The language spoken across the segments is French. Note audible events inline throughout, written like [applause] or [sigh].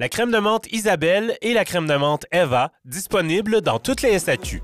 La crème de menthe Isabelle et la crème de menthe Eva, disponibles dans toutes les SAQ.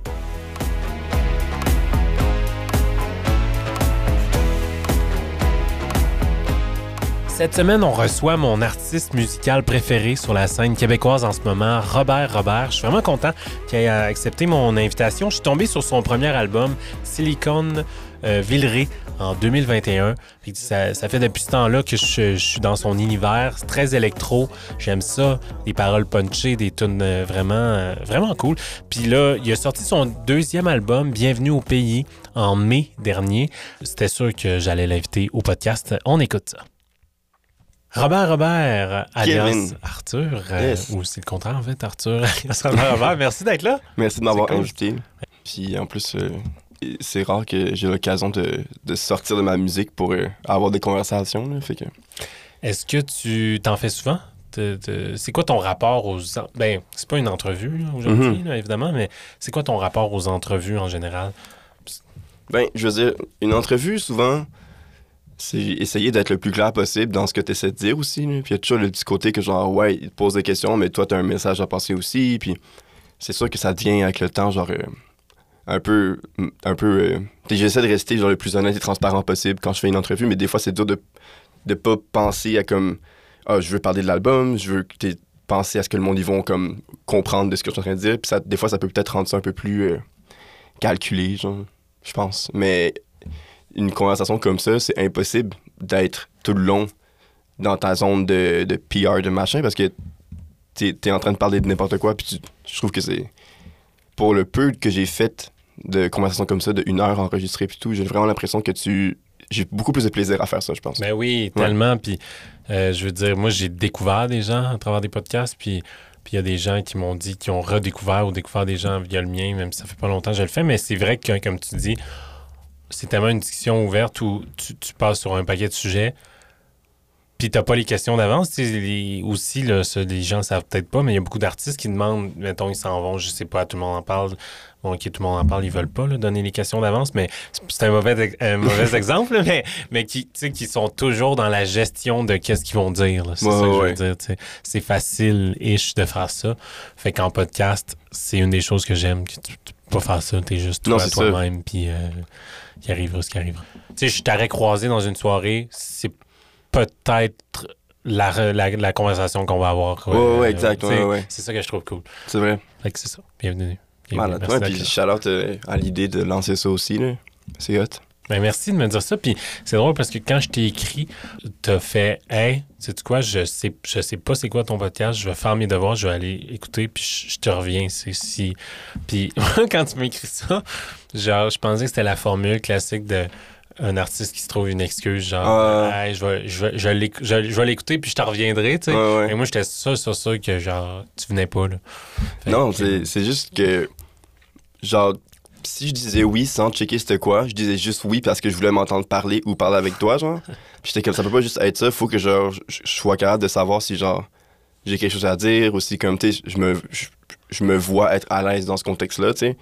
Cette semaine, on reçoit mon artiste musical préféré sur la scène québécoise en ce moment, Robert Robert. Je suis vraiment content qu'il ait accepté mon invitation. Je suis tombé sur son premier album, Silicon euh, Villeray, en 2021. Ça, fait depuis ce temps-là que je, suis dans son univers. Très électro. J'aime ça. Des paroles punchées, des tunes euh, vraiment, euh, vraiment cool. Puis là, il a sorti son deuxième album, Bienvenue au pays, en mai dernier. C'était sûr que j'allais l'inviter au podcast. On écoute ça. Robert Robert, alias Arthur, euh, ou c'est le contraire en fait, Arthur, [laughs] Robert Robert, merci d'être là. Merci de m'avoir invité. Puis en plus, euh, c'est rare que j'ai l'occasion de, sortir de ma musique pour euh, avoir des conversations. fait que... Est-ce que tu t'en fais souvent? c'est quoi ton rapport aux... Ben, c'est pas une entrevue aujourd'hui, mm-hmm. évidemment, mais c'est quoi ton rapport aux entrevues en général? Ben, je veux dire, une entrevue, souvent c'est essayer d'être le plus clair possible dans ce que tu essaies de dire aussi. Puis il y a toujours le petit côté que genre, ouais, il te pose des questions, mais toi, tu as un message à passer aussi. Puis c'est sûr que ça devient avec le temps, genre, euh, un peu. Un peu euh, J'essaie de rester genre, le plus honnête et transparent possible quand je fais une entrevue, mais des fois, c'est dur de ne pas penser à comme, ah, je veux parler de l'album, je veux que penser à ce que le monde, ils vont comme comprendre de ce que je suis en train de dire. Puis ça, des fois, ça peut peut-être rendre ça un peu plus euh, calculé, genre, je pense. Mais une conversation comme ça, c'est impossible d'être tout le long dans ta zone de, de PR, de machin, parce que tu es, en train de parler de n'importe quoi, puis je trouve que c'est... Pour le peu que j'ai fait de conversations comme ça, de une heure enregistrée puis tout, j'ai vraiment l'impression que tu... J'ai beaucoup plus de plaisir à faire ça, je pense. Ben oui, tellement. Puis, euh, je veux dire, moi, j'ai découvert des gens à travers des podcasts, puis puis il y a des gens qui m'ont dit, qui ont redécouvert ou découvert des gens via le mien, même si ça fait pas longtemps que je le fais. Mais c'est vrai que, comme tu dis, c'est tellement une discussion ouverte où tu, passes sur un paquet de sujets, puis t'as pas les questions d'avance. aussi, là, les gens savent peut-être pas, mais il y a beaucoup d'artistes qui demandent, mettons, ils s'en vont, je sais pas, tout le monde en parle. Bon, ok, tout le monde en parle, ils veulent pas donner les questions d'avance, mais c'est un mauvais, mauvais [laughs] exemple, mais, mais qui, qui sont toujours dans la gestion de qu'est-ce qu'ils vont dire. C'est ça que je veux dire. C'est facile-ish de faire ça. Fait qu'en podcast, c'est une des choses que j'aime, que tu, peux pas faire ça, t'es juste toi toi-même, puis... Euh, qui arrivera ce qui arrivera. Tu sais, je t'aurais croisé dans une soirée, c'est peut-être la, la, conversation qu'on va avoir. Oui, ouais, exact. c'est ça que je trouve cool. C'est vrai. Fait que c'est ça. Bienvenue. Voilà, toi, puis shout euh, à l'idée de lancer ça aussi. C'est hot. Ben, merci de me dire ça. Puis c'est drôle parce que quand je t'ai écrit, t'as fait Hey, sais-tu quoi, je sais, je sais pas c'est quoi ton podcast, je vais faire mes devoirs, je vais aller écouter, puis je, te reviens. C'est si. Puis [laughs] quand tu m'as écrit ça, genre, je pensais que c'était la formule classique de un artiste qui se trouve une excuse, genre, hey, je vais, je vais, je vais l'écouter, puis je te reviendrai, tu sais. Et moi, j'étais sûr, sûr, sûr que, genre, tu venais pas, là. non, c'est juste que, genre, si je disais oui sans checker c'était quoi, je disais juste oui parce que je voulais m'entendre parler ou parler avec toi, genre. [laughs] J'étais comme ça peut pas juste être ça, faut que genre, je, sois capable de savoir si genre j'ai quelque chose à dire ou si comme tu je me je, me vois être à l'aise dans ce contexte-là, tu sais.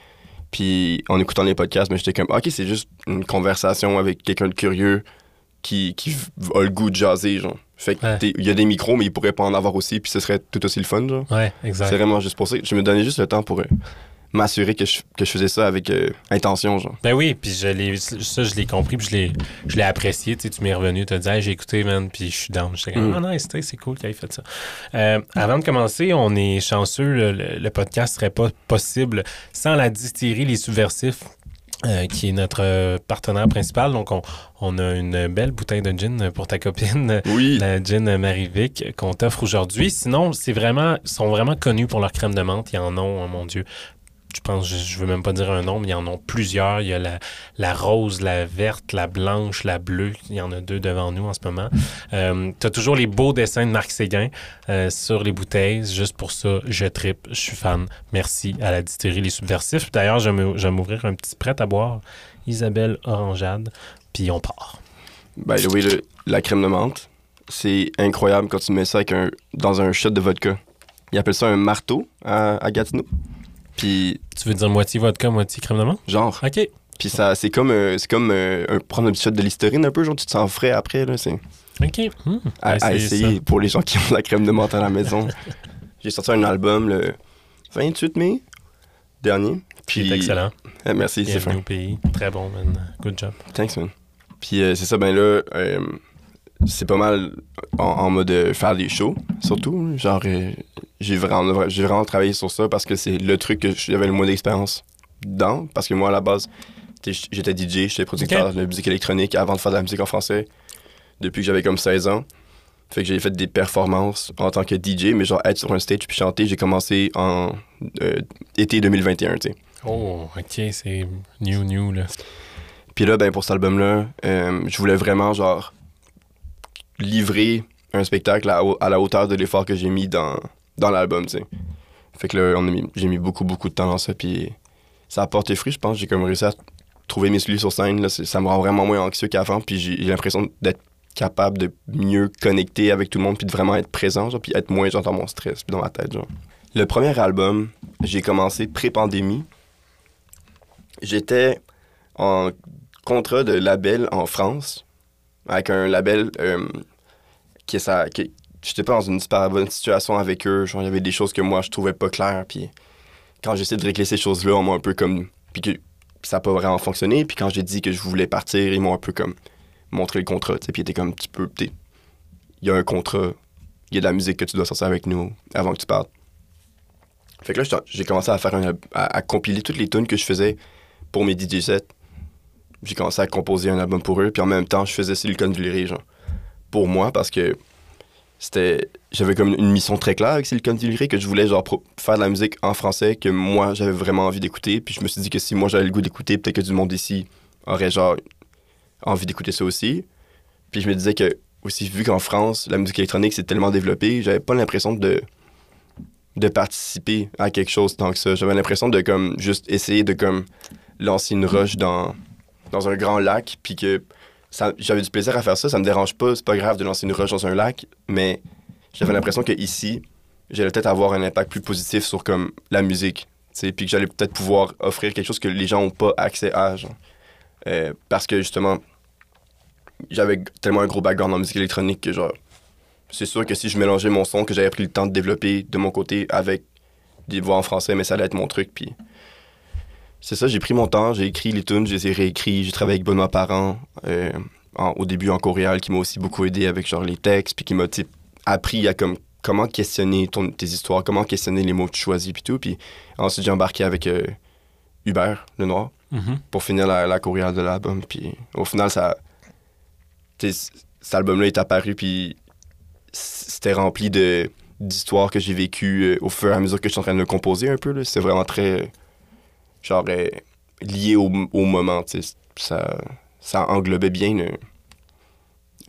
Puis en écoutant les podcasts, mais j'étais comme OK, c'est juste une conversation avec quelqu'un de curieux qui, qui a le goût de jaser, genre. Fait il y a des micros, mais il pourrait pas en avoir aussi, puis ce serait tout aussi le fun, genre. Ouais, exact. C'est vraiment juste pour ça. Je me donnais juste le temps pour m'assurer que je, que je faisais ça avec euh, intention, genre. Ben oui, puis je ça, je l'ai compris, puis je l'ai, je l'ai apprécié. Tu, sais, tu m'es revenu, tu as dit, j'ai écouté, man, puis je suis down. J'étais comme, mm. ah non, c'est cool qu'il ait fait ça. Euh, avant de commencer, on est chanceux, le, podcast serait pas possible sans la distillerie Les Subversifs. Euh, qui est notre partenaire principal. Donc, on, on, a une belle bouteille de gin pour ta copine, oui. la gin Marivic, qu'on t'offre aujourd'hui. Sinon, c'est vraiment, ils sont vraiment connus pour leur crème de menthe. Ils en ont, oh mon Dieu, je pense, je, je veux même pas dire un nom, mais il y en a plusieurs. Il y a la, la rose, la verte, la blanche, la bleue. Il y en a deux devant nous en ce moment. Euh, tu as toujours les beaux dessins de Marc Séguin euh, sur les bouteilles. Juste pour ça, je tripe. Je suis fan. Merci à la distillerie Les Subversifs. D'ailleurs, je vais m'ouvrir un petit prêt à boire. Isabelle Orangeade. Puis on part. Way, le- la crème de menthe, c'est incroyable quand tu mets ça avec un, dans un shot de vodka. Ils appellent ça un marteau à, à Gatineau. Puis, Tu veux dire moitié vodka, moitié crème de menthe? genre, OK. puis ça, c'est comme, euh, c'est comme euh, un- prendre un petit shot de listerine un peu, genre tu te sens frais après, là. C'est OK. Hmm. à, essayer ça. pour les gens qui ont de la crème de menthe à la maison. [laughs] J'ai sorti un album le 28 mai dernier. Puis, C'est excellent. Ah, merci, c'est fin. au pays. Très bon, man. Good job. Thanks, man. Puis euh, c'est ça, ben là, euh, c'est pas mal en, en mode euh, faire des shows, surtout. Genre, euh, j'ai vraiment, j'ai vraiment travaillé sur ça parce que c'est le truc que j'avais le moins d'expérience dans. Parce que moi, à la base, j'étais DJ, j'étais producteur de musique électronique avant de faire de la musique en français, depuis que j'avais comme 16 ans. Fait que j'ai fait des performances en tant que DJ, mais genre être sur un stage puis chanter, j'ai commencé en euh, été 2021, tu sais. Oh, OK. C'est new, new, là. Puis là, ben, pour cet album-là, euh, je voulais vraiment, genre, livrer un spectacle à, la hauteur de l'effort que j'ai mis dans, dans l'album, tu sais. Fait que là, j'ai mis beaucoup, beaucoup de temps dans ça, puis ça a porté fruit, je pense. J'ai comme réussi à trouver mes cellules sur scène. Là, ça me rend vraiment moins anxieux qu'avant, puis j'ai j'ai l'impression d'être capable de mieux connecter avec tout le monde, puis de vraiment être présent, genre, puis être moins, genre, dans mon stress, puis dans ma tête, genre. Le premier album, j'ai commencé pré-pandémie. J'étais en contrat de label en France avec un label euh, qui ça qui j'étais pas dans une super bonne situation avec eux. Genre il y avait des choses que moi je trouvais pas claires puis quand j'essaie de régler ces choses là on m'a un peu comme puis que ça a pas vraiment fonctionné puis quand j'ai dit que je voulais partir ils m'ont un peu comme montré le contrat tu puis comme un petit peu t'sais, il y a un contrat il y a de la musique que tu dois sortir avec nous avant que tu partes. Fait que là j'ai commencé à faire un, à, à compiler toutes les tunes que je faisais pour mes DJ sets j'ai commencé à composer un album pour eux, puis en même temps, je faisais Silicon Valley, genre, pour moi, parce que c'était... J'avais comme une mission très claire avec Silicon Valley, que je voulais, genre, faire de la musique en français, que moi, j'avais vraiment envie d'écouter, puis je me suis dit que si moi, j'avais le goût d'écouter, peut-être que du monde ici aurait, genre, envie d'écouter ça aussi. Puis je me disais que, aussi, vu qu'en France, la musique électronique s'est tellement développée, j'avais pas l'impression de de participer à quelque chose tant que ça. J'avais l'impression de, comme, juste essayer de, comme, lancer une roche dans dans un grand lac, puis que j'avais du plaisir à faire ça, ça me dérange pas, c'est pas grave de lancer une roche dans un lac, mais j'avais l'impression que ici, j'allais peut-être avoir un impact plus positif sur comme la musique, puis que j'allais peut-être pouvoir offrir quelque chose que les gens ont pas accès à, genre. Euh, parce que justement, j'avais tellement un gros background en musique électronique que genre, c'est sûr que si je mélangeais mon son que j'avais pris le temps de développer de mon côté avec des voix en français, mais ça allait être mon truc, puis c'est ça, j'ai pris mon temps, j'ai écrit les tunes, je les ai réécrits, j'ai travaillé avec Benoît Parent euh, en- au début en choréal qui m'a aussi beaucoup aidé avec genre les textes, puis qui m'a appris à comme comment questionner ton- tes histoires, comment questionner les mots que tu choisis, puis tout. Puis ensuite, j'ai embarqué avec euh, Hubert Lenoir Mhm. pour finir la, la choréale de l'album. Puis au final, ça, cet album-là est apparu, puis c'était rempli de d'histoires que j'ai vécues euh, au fur et à mesure que je suis en train de le composer un peu. C'est vraiment très, genre, euh, lié au, au moment. Ça, ça englobait bien le-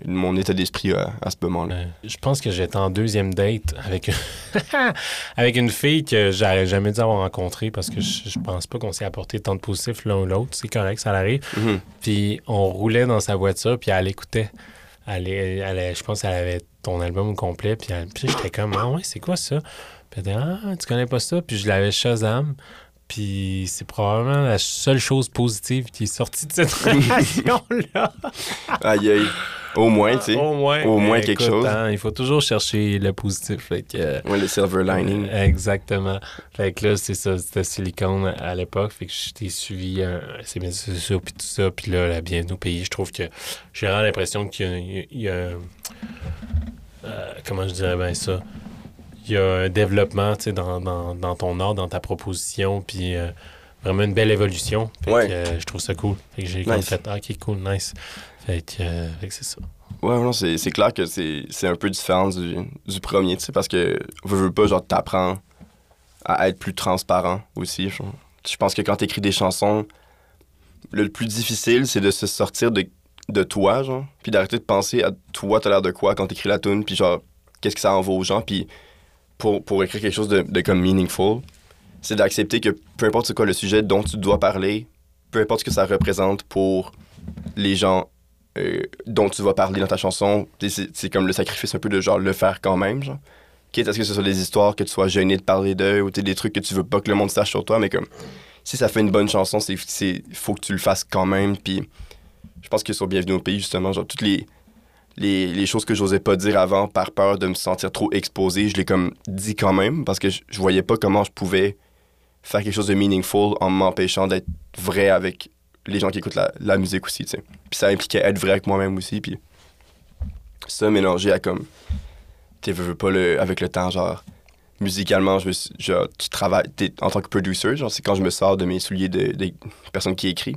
mon état d'esprit à, à ce moment-là. Euh, je pense que j'étais en deuxième date avec, [laughs] avec une fille que j'aurais jamais dû avoir rencontrée parce que je, je pense pas qu'on s'est apporté tant de positifs l'un ou l'autre. C'est correct, ça arrive. Mhm. Puis on roulait dans sa voiture, puis elle écoutait. Elle, elle je pense qu'elle avait ton album complet, puis, j'étais comme, ah ouais, c'est quoi ça? Puis elle était, ah, tu connais pas ça? Puis je l'avais Shazam. Puis c'est probablement la seule chose positive qui est sortie de cette [laughs] relation-là. Aïe, aïe. Au moins, tu sais. Au moins. au moins quelque Écoute, chose. hein, il faut toujours chercher le positif. Fait que, euh, Ouais, le silver lining. Exactement. Fait que là, c'est ça, c'était silicone à l'époque. Fait que je t'ai suivi, euh, c'est bien sûr, ça, puis tout ça. Puis là, la bienvenue au pays, je trouve que j'ai vraiment l'impression qu'il y a, il y a- euh, comment je dirais bien ça? Il y a un développement, dans, dans, dans ton art, dans ta proposition, puis euh, vraiment une belle évolution. Fait Ouais. que euh, je trouve ça cool. Fait que j'ai Nice. fait, ah, ok, cool, nice. Fait que, euh, que c'est ça. Ouais, non, c'est c'est clair que c'est c'est un peu différent du, du premier, tu sais, parce que, veux, veux pas, genre, t'apprends à être plus transparent aussi, genre. Je pense que quand t'écris des chansons, le plus difficile, c'est de se sortir de, de toi, genre, puis d'arrêter de penser à toi, t'as l'air de quoi quand t'écris la tune, puis genre, qu'est-ce que ça en vaut aux gens, puis pour, pour écrire quelque chose de, de comme meaningful, c'est d'accepter que peu importe c'est quoi le sujet dont tu dois parler, peu importe ce que ça représente pour les gens euh, dont tu vas parler dans ta chanson, c'est comme le sacrifice un peu de genre le faire quand même, genre. Quitte à ce que ce soit des histoires que tu sois gêné de parler d'eux ou des trucs que tu veux pas que le monde sache sur toi, mais comme si ça fait une bonne chanson, c'est faut que tu le fasses quand même. Puis je pense que sur Bienvenue au pays justement, genre toutes les les, les choses que j'osais pas dire avant par peur de me sentir trop exposé, je l'ai comme dit quand même parce que je, je voyais pas comment je pouvais faire quelque chose de meaningful en m'empêchant d'être vrai avec les gens qui écoutent la, la musique aussi, tu sais. Puis ça impliquait être vrai avec moi-même aussi, puis ça mélangé à comme, tu veux, veux pas le, avec le temps, genre, musicalement, je genre, tu travailles, en tant que producer, genre, c'est quand je me sors de mes souliers de, de personne qui écrit,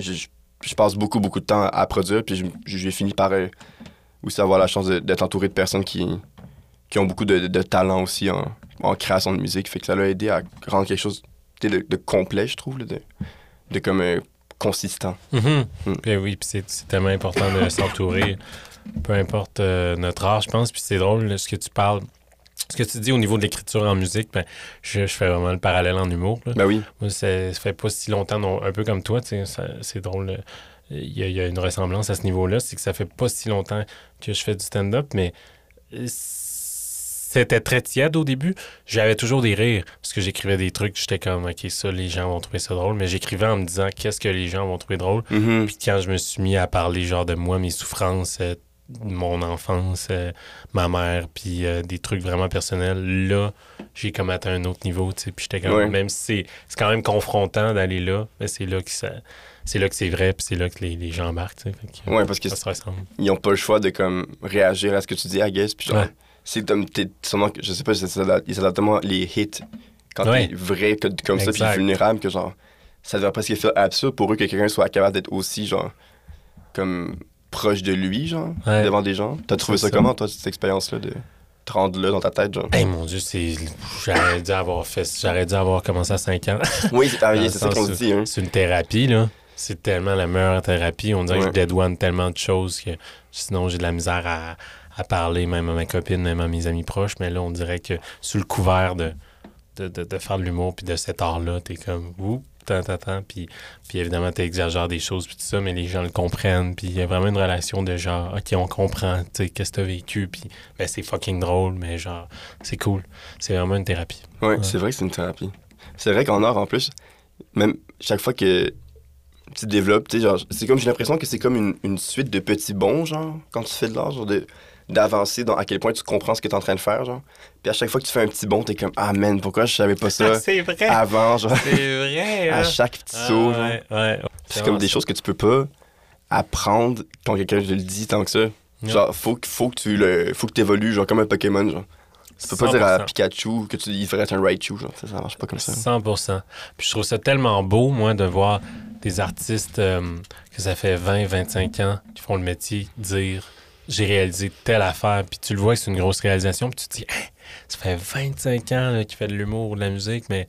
je, je- je passe beaucoup, beaucoup de temps à produire, puis je- j'ai fini par euh, aussi avoir la chance d'être entouré de personnes qui, qui ont beaucoup de, de- de talent aussi en, en création de musique, fait que ça l'a aidé à rendre quelque chose de, de complet, je trouve, là, de, de comme euh, consistant. Mhm. Mm. Puis oui, puis c'est c'est tellement important de s'entourer, peu importe euh, notre art, je pense. Puis c'est drôle là, ce que tu parles. Ce que tu dis au niveau de l'écriture en musique, ben, je, je fais vraiment le parallèle en humour. là. Ben oui. Moi, ça, ça fait pas si longtemps, non, un peu comme toi, c'est drôle. euh, Il y, a, il y a une ressemblance à ce niveau-là, c'est que ça fait pas si longtemps que je fais du stand-up, mais euh, c'était très tiède au début. J'avais toujours des rires, parce que j'écrivais des trucs, j'étais comme, OK, ça, les gens vont trouver ça drôle, mais j'écrivais en me disant, qu'est-ce que les gens vont trouver drôle? Mhm. Puis quand je me suis mis à parler, genre, de moi, mes souffrances, euh, mon enfance, euh, ma mère, puis euh, des trucs vraiment personnels, là, j'ai comme atteint un autre niveau, tu sais. Puis j'étais comme, Ouais. même si c'est, quand même confrontant d'aller là, mais c'est là que ça, c'est là que c'est vrai, puis c'est là que les, les gens embarquent, tu sais. Ouais, parce que ça se ressemble. ils ont pas le choix de comme réagir à ce que tu dis, I guess. Puis genre, Ouais. c'est comme, sûrement, je sais pas, ils s'adaptent tellement les hits quand Ouais. t'es vrai que- comme ça, puis vulnérable, que genre, ça devrait presque faire absurde pour eux que quelqu'un soit capable d'être aussi, genre, comme proche de lui, genre, Ouais. devant des gens. T'as trouvé ça, ça. comment, toi, cette expérience-là, de te rendre là dans ta tête, genre? Hey, mon Dieu, c'est. J'aurais dû avoir fait. J'aurais dû avoir commencé à 5 ans. oui, c'est ah, ça qu'on dit, hein. C'est une thérapie, là. C'est tellement la meilleure thérapie. On dirait que je dédouane tellement de choses que sinon j'ai de la misère à, à parler, même à ma copine, même à mes amis proches. Mais là, on dirait que sous le couvert de, de, de, de faire de l'humour puis de cet art-là, t'es comme ouh, tant, tant, tant. Puis, puis évidemment, t'exagères des choses puis tout ça, mais les gens le comprennent. Puis il y a vraiment une relation de genre, OK, on comprend, tu sais, qu'est-ce que t'as vécu. Puis ben, c'est fucking drôle, mais genre, c'est cool. C'est vraiment une thérapie. Ouais, Ouais. c'est vrai que c'est une thérapie. C'est vrai qu'en art, en plus, même chaque fois que tu développes, tu sais, genre, c'est comme, j'ai l'impression que c'est comme une, une suite de petits bons, genre, quand tu fais de l'art, genre, de, d'avancer dans à quel point tu comprends ce que tu es en train de faire, genre. Puis à chaque fois que tu fais un petit bond, t'es comme, ah man, pourquoi je savais pas ça [laughs] vrai! avant, genre, C'est vrai! [laughs] à hein? chaque petit Ah, saut, genre. ouais, ouais. C'est comme des choses que tu peux pas apprendre quand quelqu'un te le dit tant que ça. Genre, faut, que- faut que tu le, faut que t'évolues, genre, comme un Pokémon, genre. Tu peux pas dire à 100%. Pikachu que tu, il devrait être un Raichu, genre, ça, ça marche pas comme ça. 100%. Puis je trouve ça tellement beau, moi, de voir des artistes euh, que ça fait 20, 25 ans qui font le métier dire j'ai réalisé telle affaire, puis tu le vois c'est une grosse réalisation, puis tu te dis Hein, ça fait 25 ans qu'il fait de l'humour ou de la musique, mais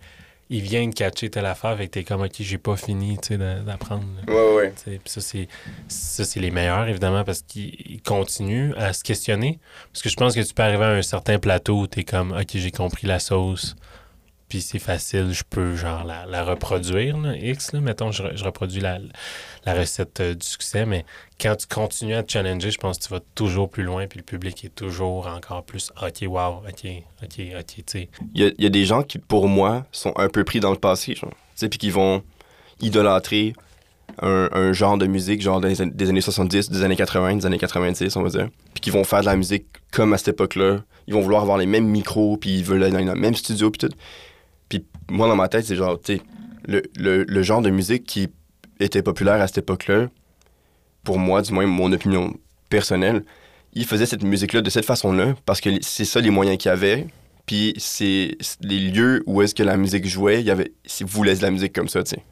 il vient de catcher telle affaire, fait que t'es comme ok, j'ai pas fini d'apprendre. Ouais, ouais. Puis ça, c'est, ça, c'est les meilleurs, évidemment, parce qu'ils ils continuent à se questionner. Parce que je pense que tu peux arriver à un certain plateau où tu es comme, OK, j'ai compris la sauce, puis c'est facile, je peux, genre, la, reproduire, X, là, mettons, je, je reproduis la, recette euh, du succès, mais quand tu continues à te challenger, je pense que tu vas toujours plus loin, puis le public est toujours encore plus, OK, wow, OK, OK, OK, tu sais. Il y a, des gens qui, pour moi, sont un peu pris dans le passé. Tu sais, puis qui vont idolâtrer un, genre de musique, genre des années 70, des années 80, des années 90, on va dire. Puis qui vont faire de la musique comme à cette époque-là. Ils vont vouloir avoir les mêmes micros, puis ils veulent aller dans le même studio, puis tout. Puis moi, dans ma tête, c'est genre, tu sais, le, le, le genre de musique qui était populaire à cette époque-là, pour moi, du moins, mon opinion personnelle, ils faisaient cette musique-là de cette façon-là, parce que c'est ça les moyens qu'il y avait, puis c'est les lieux où est-ce que la musique jouait, il y avait, ils voulaient de la musique comme ça, tu sais.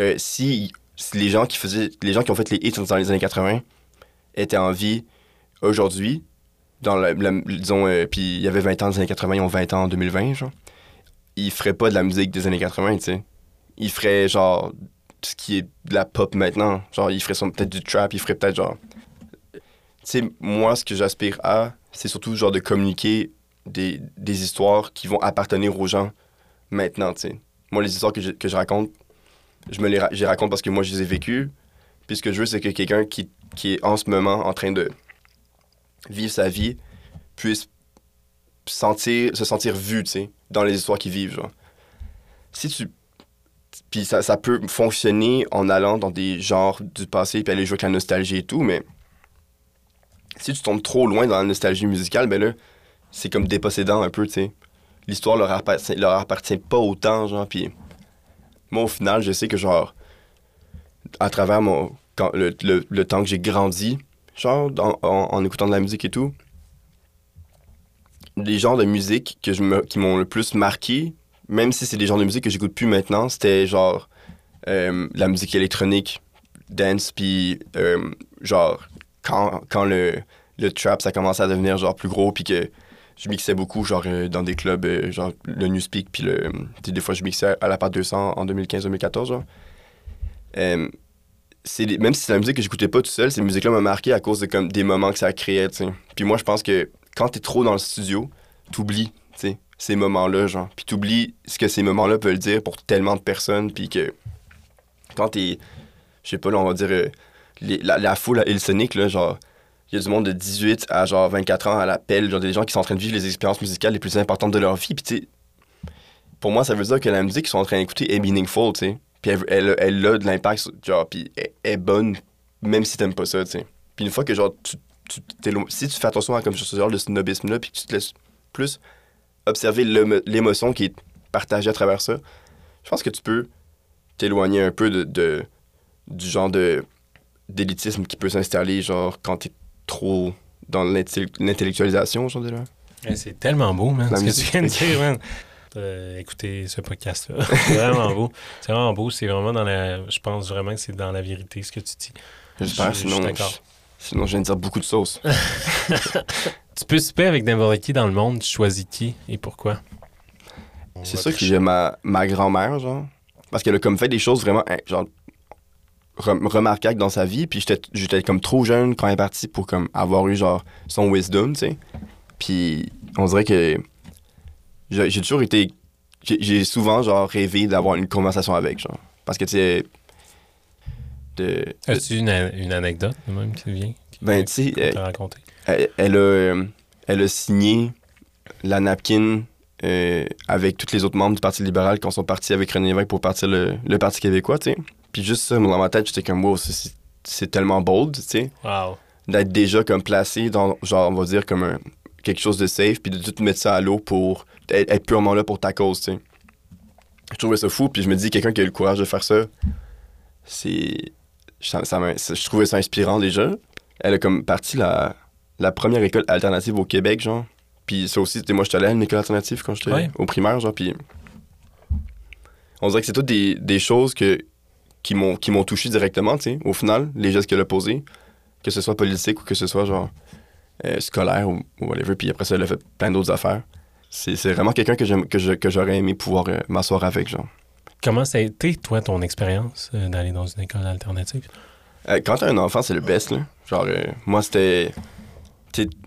Euh, si, si les gens qui faisaient, les gens qui ont fait les hits dans les années 80 étaient en vie aujourd'hui, dans disons, euh, puis il y avait 20 ans dans les années 80, ils ont 20 ans en 2020, genre, il ferait pas de la musique des années 80, tu sais. Il ferait genre ce qui est de la pop maintenant. Genre, il ferait peut-être du trap, il ferait peut-être genre. Tu sais, moi, ce que j'aspire à, c'est surtout genre de communiquer des, des histoires qui vont appartenir aux gens maintenant, tu sais. Moi, les histoires que je, que je raconte, je me les, ra- raconte parce que moi, je les ai vécues. Puis ce que je veux, c'est que quelqu'un qui, qui est en ce moment en train de vivre sa vie puisse sentir, se sentir vu, tu sais, dans les histoires qu'ils vivent, genre. Si tu... Puis ça, ça peut fonctionner en allant dans des genres du passé puis aller jouer avec la nostalgie et tout, mais si tu tombes trop loin dans la nostalgie musicale, ben là, c'est comme dépossédant un peu, tu sais. L'histoire leur appartient, leur appartient pas autant, genre, puis moi, au final, je sais que, genre, à travers mon, le, le- le temps que j'ai grandi, genre, en, en écoutant de la musique et tout, les genres de musique que je me, qui m'ont le plus marqué, même si c'est des genres de musique que j'écoute plus maintenant, c'était genre euh, la musique électronique, dance, puis euh, genre quand, quand le, le trap ça commençait à devenir genre plus gros, puis que je mixais beaucoup genre euh, dans des clubs, genre le Newspeak, puis le, des fois je mixais à la part 200 en 2015-2014, genre. Euh, c'est des- même si c'est la musique que j'écoutais pas tout seul, ces musiques-là m'ont marqué à cause de comme des moments que ça créait, tu sais. Puis moi, je pense que quand t'es trop dans le studio, t'oublies, tu ces moments-là, genre. Puis t'oublies ce que ces moments-là veulent dire pour tellement de personnes, puis que quand t'es, je sais pas, on va dire, euh, la, foule à Hillsonic, genre, il y a du monde de 18 à genre 24 ans à l'appel, genre des gens qui sont en train de vivre les expériences musicales les plus importantes de leur vie, puis pour moi, ça veut dire que la musique qu'ils sont en train d'écouter est meaningful, tu sais. Puis elle, a de l'impact, genre, puis elle est bonne, même si t'aimes pas ça, tu sais. Puis une fois que, genre, tu, tu si tu fais attention à comme ce genre de snobisme-là, puis que tu te laisses plus observer l'émo- l'émotion qui est partagée à travers ça, je pense que tu peux t'éloigner un peu de, de- du genre de d'élitisme qui peut s'installer, genre, quand t'es trop dans l'intel- l'intellectualisation, genre, déjà. Eh, C'est tellement beau, man, La ce que tu viens de [laughs] dire, man. Euh, écoutez ce podcast-là. [laughs] C'est vraiment beau. C'est vraiment beau. C'est vraiment dans la. Je pense vraiment que c'est dans la vérité ce que tu dis. J'espère, Je- je suis sinon, d'accord. je- sinon je viens de dire beaucoup de sauce. [laughs] Tu peux souper avec n'importe qui dans le monde. Tu choisis qui et pourquoi? C'est sûr que j'ai ma, ma grand-mère, genre. Parce qu'elle a comme fait des choses vraiment, hein, genre, rem- remarquables dans sa vie. Puis j'étais- j'étais comme trop jeune quand elle est partie pour comme avoir eu, genre, son wisdom, tu sais. Puis on dirait que j'ai toujours été... J'ai j'ai souvent, genre, rêvé d'avoir une conversation avec, genre. Parce que, tu sais... De, de- As-tu une, une anecdote, même, qui vient? qui- ben, tu sais, euh, elle, a, euh, elle a signé la napkin euh, avec tous les autres membres du Parti libéral quand ils sont partis avec René Lévesque pour partir le, le Parti québécois, tu sais. Puis juste ça, dans ma tête, j'étais comme, wow, c'est tellement bold, tu sais, Wow. d'être déjà comme placé dans, genre, on va dire, comme un- quelque chose de safe, puis de tout mettre ça à l'eau pour être, être purement là pour ta cause, tu sais. Je trouvais ça fou, puis je me dis, quelqu'un qui a eu le courage de faire ça, c'est... ça- ça m'a- je trouvais ça inspirant déjà. Elle a comme parti la, la première école alternative au Québec, genre. Puis ça aussi, moi, j'étais allé à une école alternative quand j'étais Ouais. au primaire, genre, puis... On dirait que c'est toutes des, des choses que, qui m'ont touché directement, tu sais, au final, les gestes qu'elle a posés, que ce soit politique ou que ce soit, genre, euh, scolaire ou, ou whatever, puis après ça, elle a fait plein d'autres affaires. C'est vraiment quelqu'un que j'aime- que que j'aurais aimé pouvoir euh, m'asseoir avec, genre. Comment ça a été, toi, ton expérience euh, d'aller dans une école alternative? Euh, quand t'as un enfant, c'est le best, là. Genre, euh, moi, c'était...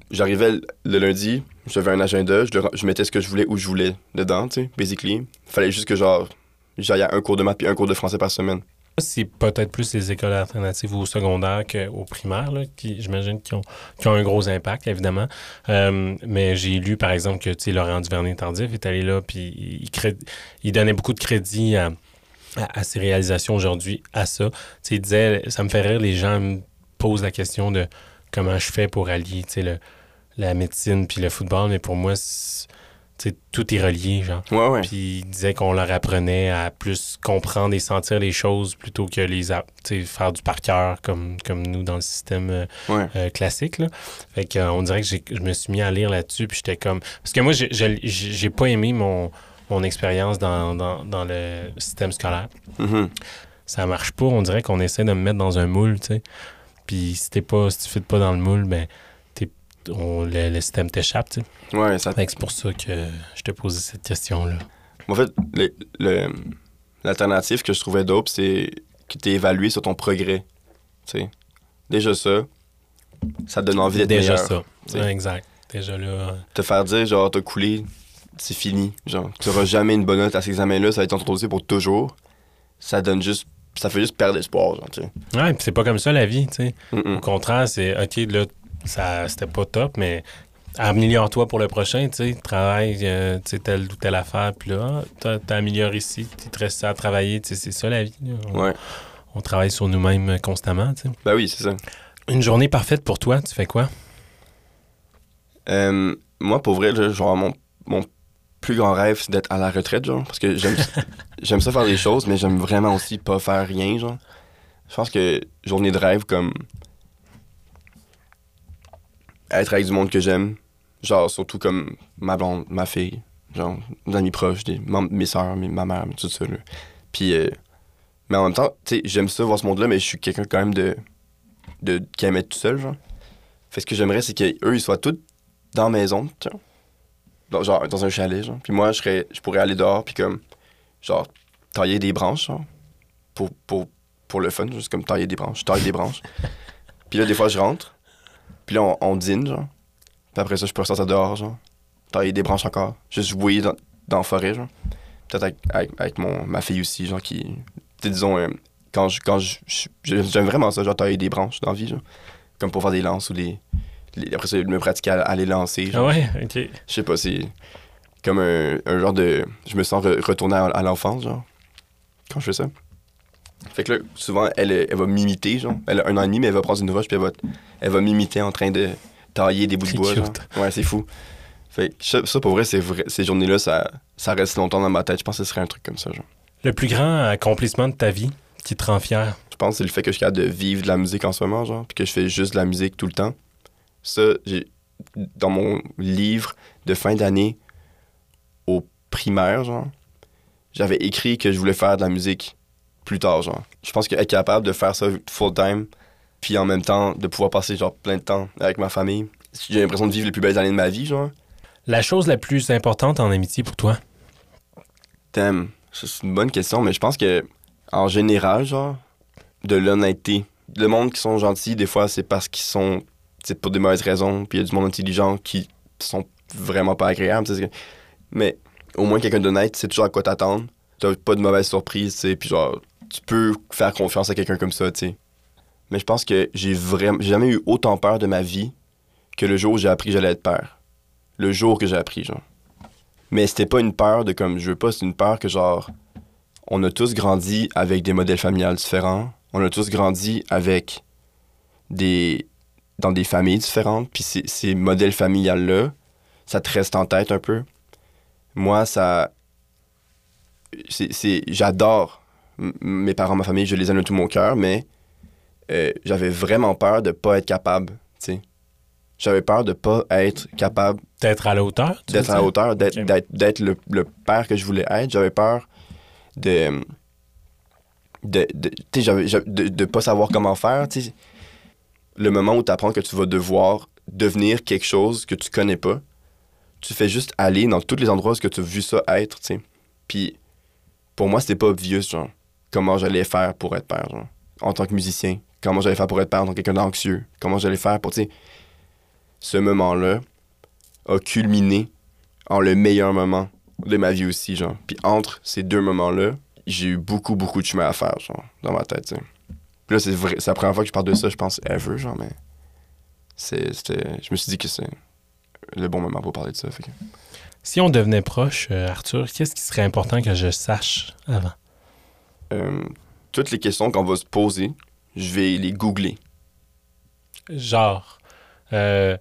J'arrivais le- lundi, j'avais un agenda, je mettais ce que je voulais où je voulais dedans, tu sais, basically. Fallait juste que, genre, j'aille à un cours de maths puis un cours de français par semaine. C'est peut-être plus les écoles alternatives au secondaire qu'au primaire, là, qui, j'imagine, qui ont, qui ont un gros impact, évidemment. Euh, mais j'ai lu, par exemple, que Laurent Duvernay-Tardif est allé là, puis il, il donnait beaucoup de crédit à, à, ses réalisations aujourd'hui, à ça. Tu sais, il disait, ça me fait rire, les gens me posent la question de comment je fais pour allier, le- la médecine puis le football, mais pour moi, c'est- tout est relié, genre. Ouais, ouais. Puis il disait qu'on leur apprenait à plus comprendre et sentir les choses plutôt que les faire du par cœur comme, comme nous dans le système euh, Ouais. euh, classique. Là. Fait que, euh, on dirait que je me suis mis à lire là-dessus. Puis j'étais comme. Parce que moi, j'ai- j'ai pas aimé mon, mon expérience dans, dans, dans le système scolaire. Mhm. Ça marche pas. On dirait qu'on essaie de me mettre dans un moule, tu sais. Puis si t'es pas, si tu fites pas dans le moule, ben on- le, le système t'échappe, tu sais. Ouais, ça... C'est pour ça que je te posais cette question-là. En fait, l'alternative que je trouvais dope, c'est que tu es évalué sur ton progrès. Tu sais. Déjà ça, ça te donne envie d'être Déjà ça. tu sais. Ouais, exact. Déjà là. euh, Te faire dire, genre, t'as coulé, c'est fini. Genre, tu n'auras jamais une bonne note à cet examen-là, ça va être ton dossier pour toujours. Ça donne juste. Ça fait juste perdre espoir, genre, tu sais. Ouais, puis c'est pas comme ça la vie, tu sais. Au contraire, c'est OK, là, ça c'était pas top, mais améliore-toi pour le prochain, tu sais. Travaille, euh, tu sais, telle ou telle affaire, puis là, t'as- t'améliores ici, il te reste ça à travailler, tu sais, c'est ça la vie. On, Ouais. on travaille sur nous-mêmes constamment, tu sais. Ben oui, c'est ça. Une journée parfaite pour toi, tu fais quoi? Euh, moi, pour vrai, là, genre, mon, mon plus grand rêve, c'est d'être à la retraite, genre. Parce que j'aime, [laughs] j'aime ça faire des choses, mais j'aime vraiment aussi pas faire rien, genre. Je pense que journée de rêve, comme. Être avec du monde que j'aime. Genre, surtout comme ma blonde, ma fille, genre, mes amis proches, des, mes soeurs, ma mère, tout ça, là. Puis. euh, mais en même temps, tu sais, j'aime ça voir ce monde-là, mais je suis quelqu'un quand même de. de qui aime être tout seul, genre. Fait que ce que j'aimerais, c'est qu'eux, ils soient tous dans la maison, genre dans un chalet, genre. Puis moi, je serais, je pourrais aller dehors, puis comme, genre, tailler des branches, genre, pour, pour, pour le fun, juste comme tailler des branches. Je taille des branches. [laughs] Puis là, des fois, je rentre, puis là, on, on dîne, genre. Puis après ça, je peux ressortir dehors, genre, tailler des branches encore. Juste jouer dans, dans la forêt, genre. Peut-être avec, avec, avec mon, ma fille aussi, genre, qui, tu disons, euh, quand je, quand je, j'aime vraiment ça, genre, tailler des branches dans la vie, genre. Comme pour faire des lances ou des... les- après ça, me pratiquer à, à les lancer, genre. Ah ouais, OK. Je sais pas, c'est comme un, un genre de. Je me sens re- retourné à, à l'enfance, genre, quand je fais ça. Fait que là, souvent, elle, elle va m'imiter, genre. Elle a un an et demi, mais elle va prendre une roche, puis elle va, elle va m'imiter en train de tailler des bouts de bois, genre. Ouais, c'est fou. Fait que ça, ça, pour vrai, ces journées-là, ça, ça reste longtemps dans ma tête. Je pense que ce serait un truc comme ça, genre. Le plus grand accomplissement de ta vie qui te rend fier? Je pense que c'est le fait que je suis capable de vivre de la musique en ce moment, genre, puis que je fais juste de la musique tout le temps. Ça, j'ai dans mon livre de fin d'année au primaire, genre, j'avais écrit que je voulais faire de la musique plus tard, genre. Je pense qu'être capable de faire ça full time, puis en même temps de pouvoir passer genre plein de temps avec ma famille, j'ai l'impression de vivre les plus belles années de ma vie, genre. La chose la plus importante en amitié pour toi? Thème, ça, c'est une bonne question, mais je pense que en général, genre, de l'honnêteté. Le monde qui sont gentils, des fois, c'est parce qu'ils sont c'est pour des mauvaises raisons, puis il y a du monde intelligent qui sont vraiment pas agréables. Mais au moins, quelqu'un d'honnête, c'est toujours à quoi t'attendre. T'as pas de mauvaise surprise, tu sais, puis genre, tu peux faire confiance à quelqu'un comme ça, tu sais. Mais je pense que j'ai vraiment, jamais eu autant peur de ma vie que le jour où j'ai appris que j'allais être père. Le jour que j'ai appris, genre. Mais c'était pas une peur de comme je veux pas, c'est une peur que genre on a tous grandi avec des modèles familiales différents, on a tous grandi avec des dans des familles différentes, puis ces, ces modèles familiales là, ça te reste en tête un peu. Moi, ça c'est j'adore mes parents, ma famille, je les aime de tout mon cœur, mais euh, j'avais vraiment peur de pas être capable, tu sais. J'avais peur de pas être capable D'être à la hauteur? tu d'être à la hauteur, d'être, Ok. d'être, d'être le, le père que je voulais être. J'avais peur de. de, de tu sais, de, de pas savoir comment faire. tu sais. Le moment où tu apprends que tu vas devoir devenir quelque chose que tu connais pas, tu fais juste aller dans tous les endroits où tu as vu ça être. tu sais. Puis pour moi, c'était pas obvious, genre, comment j'allais faire pour être père, genre, en tant que musicien. Comment j'allais faire pour être père en tant que quelqu'un d'anxieux. Comment j'allais faire pour, tu sais. Ce moment-là a culminé en le meilleur moment de ma vie aussi, genre. Puis entre ces deux moments-là, j'ai eu beaucoup, beaucoup de chemin à faire, genre, dans ma tête, tu sais. Puis là, c'est vrai, c'est la première fois que je parle de ça, je pense, ever, genre, mais c'était, je me suis dit que c'est le bon moment pour parler de ça, que... Si on devenait proche, euh, Arthur, qu'est-ce qui serait important que je sache avant? Euh, toutes les questions qu'on va se poser, je vais les googler. Genre, euh,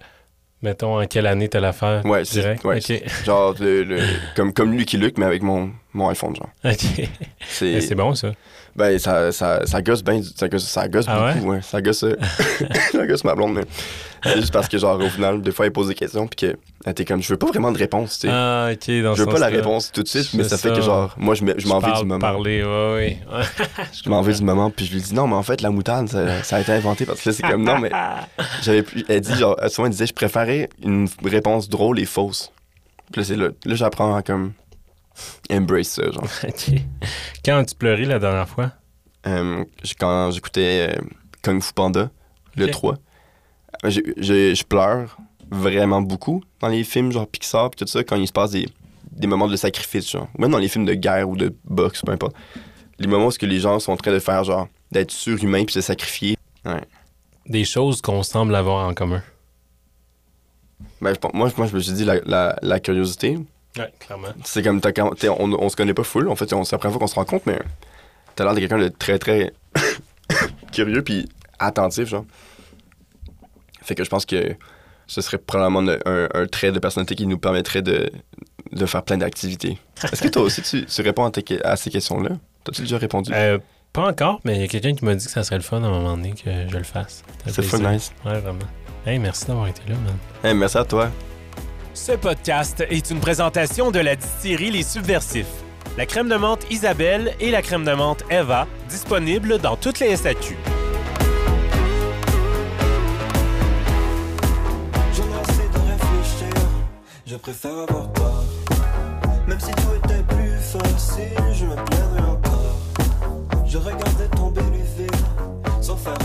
mettons, en quelle année t'as l'affaire? Ouais, c'est- direct? ouais. Genre, le, le- comme, comme Lucky Luke, mais avec mon, mon iPhone, genre. [laughs] OK. C'est, Eh, C'est bon, ça. Ben, ça, ça, ça gosse bien, ça gosse, ça gosse Ah beaucoup, ouais? Ça gosse, euh, [laughs] ça gosse ma blonde, mais juste parce que, genre, au final, des fois, elle pose des questions, puis que t'es comme, je veux pas vraiment de réponse, tu sais. Ah, OK, dans je veux pas la réponse tout de suite, mais ça fait que, genre, moi, je, me- [laughs] je Je m'en vais du moment. parler, ouais, ouais. Je m'en vais du moment, puis je lui dis, non, mais en fait, la moutarde, ça, ça a été inventé, parce que là, c'est comme, non, mais j'avais plus, elle dit, genre, souvent, elle disait, je préférais une réponse drôle et fausse. Puis là, c'est là, là, j'apprends à, comme, embrace ça, genre. [laughs] OK. Quand as-tu pleuré la dernière fois? Euh, quand j'écoutais euh, Kung Fu Panda, le Ok. 3, euh, j'ai- j'ai- je pleure vraiment beaucoup dans les films genre Pixar pis tout ça, quand il se passe des, des moments de sacrifice, genre. Ou même dans les films de guerre ou de boxe, peu importe. Les moments où ce que les gens sont en train de faire, genre, d'être surhumains puis se sacrifier. Des choses qu'on semble avoir en commun. Ben, moi, moi, je me suis dit, la, la, la curiosité, Oui, clairement. c'est comme, t'as on, on se connaît pas full, en fait, on- c'est la première fois qu'on se rencontre, mais t'as l'air de quelqu'un de très, très [coughs] curieux puis attentif, genre. Fait que je pense que ce serait probablement un, un trait de personnalité qui nous permettrait de, de faire plein d'activités. Est-ce que toi aussi, tu, tu réponds à, ces questions-là? T'as-tu déjà répondu? Euh, pas encore, mais il y a quelqu'un qui m'a dit que ça serait le fun à un moment donné que je le fasse. C'est fun, nice. Ouais, vraiment. Hey, merci d'avoir été là, man. Hey, merci à toi. Ce podcast est une présentation de la distillerie Les Subversifs, la crème de menthe Isabelle et la crème de menthe Eva, disponibles dans toutes les SAQ. Je de réfléchir, je préfère avoir tort. Même si tout était plus facile, je me plaindrais encore. Je regardais tomber l'UV sans faire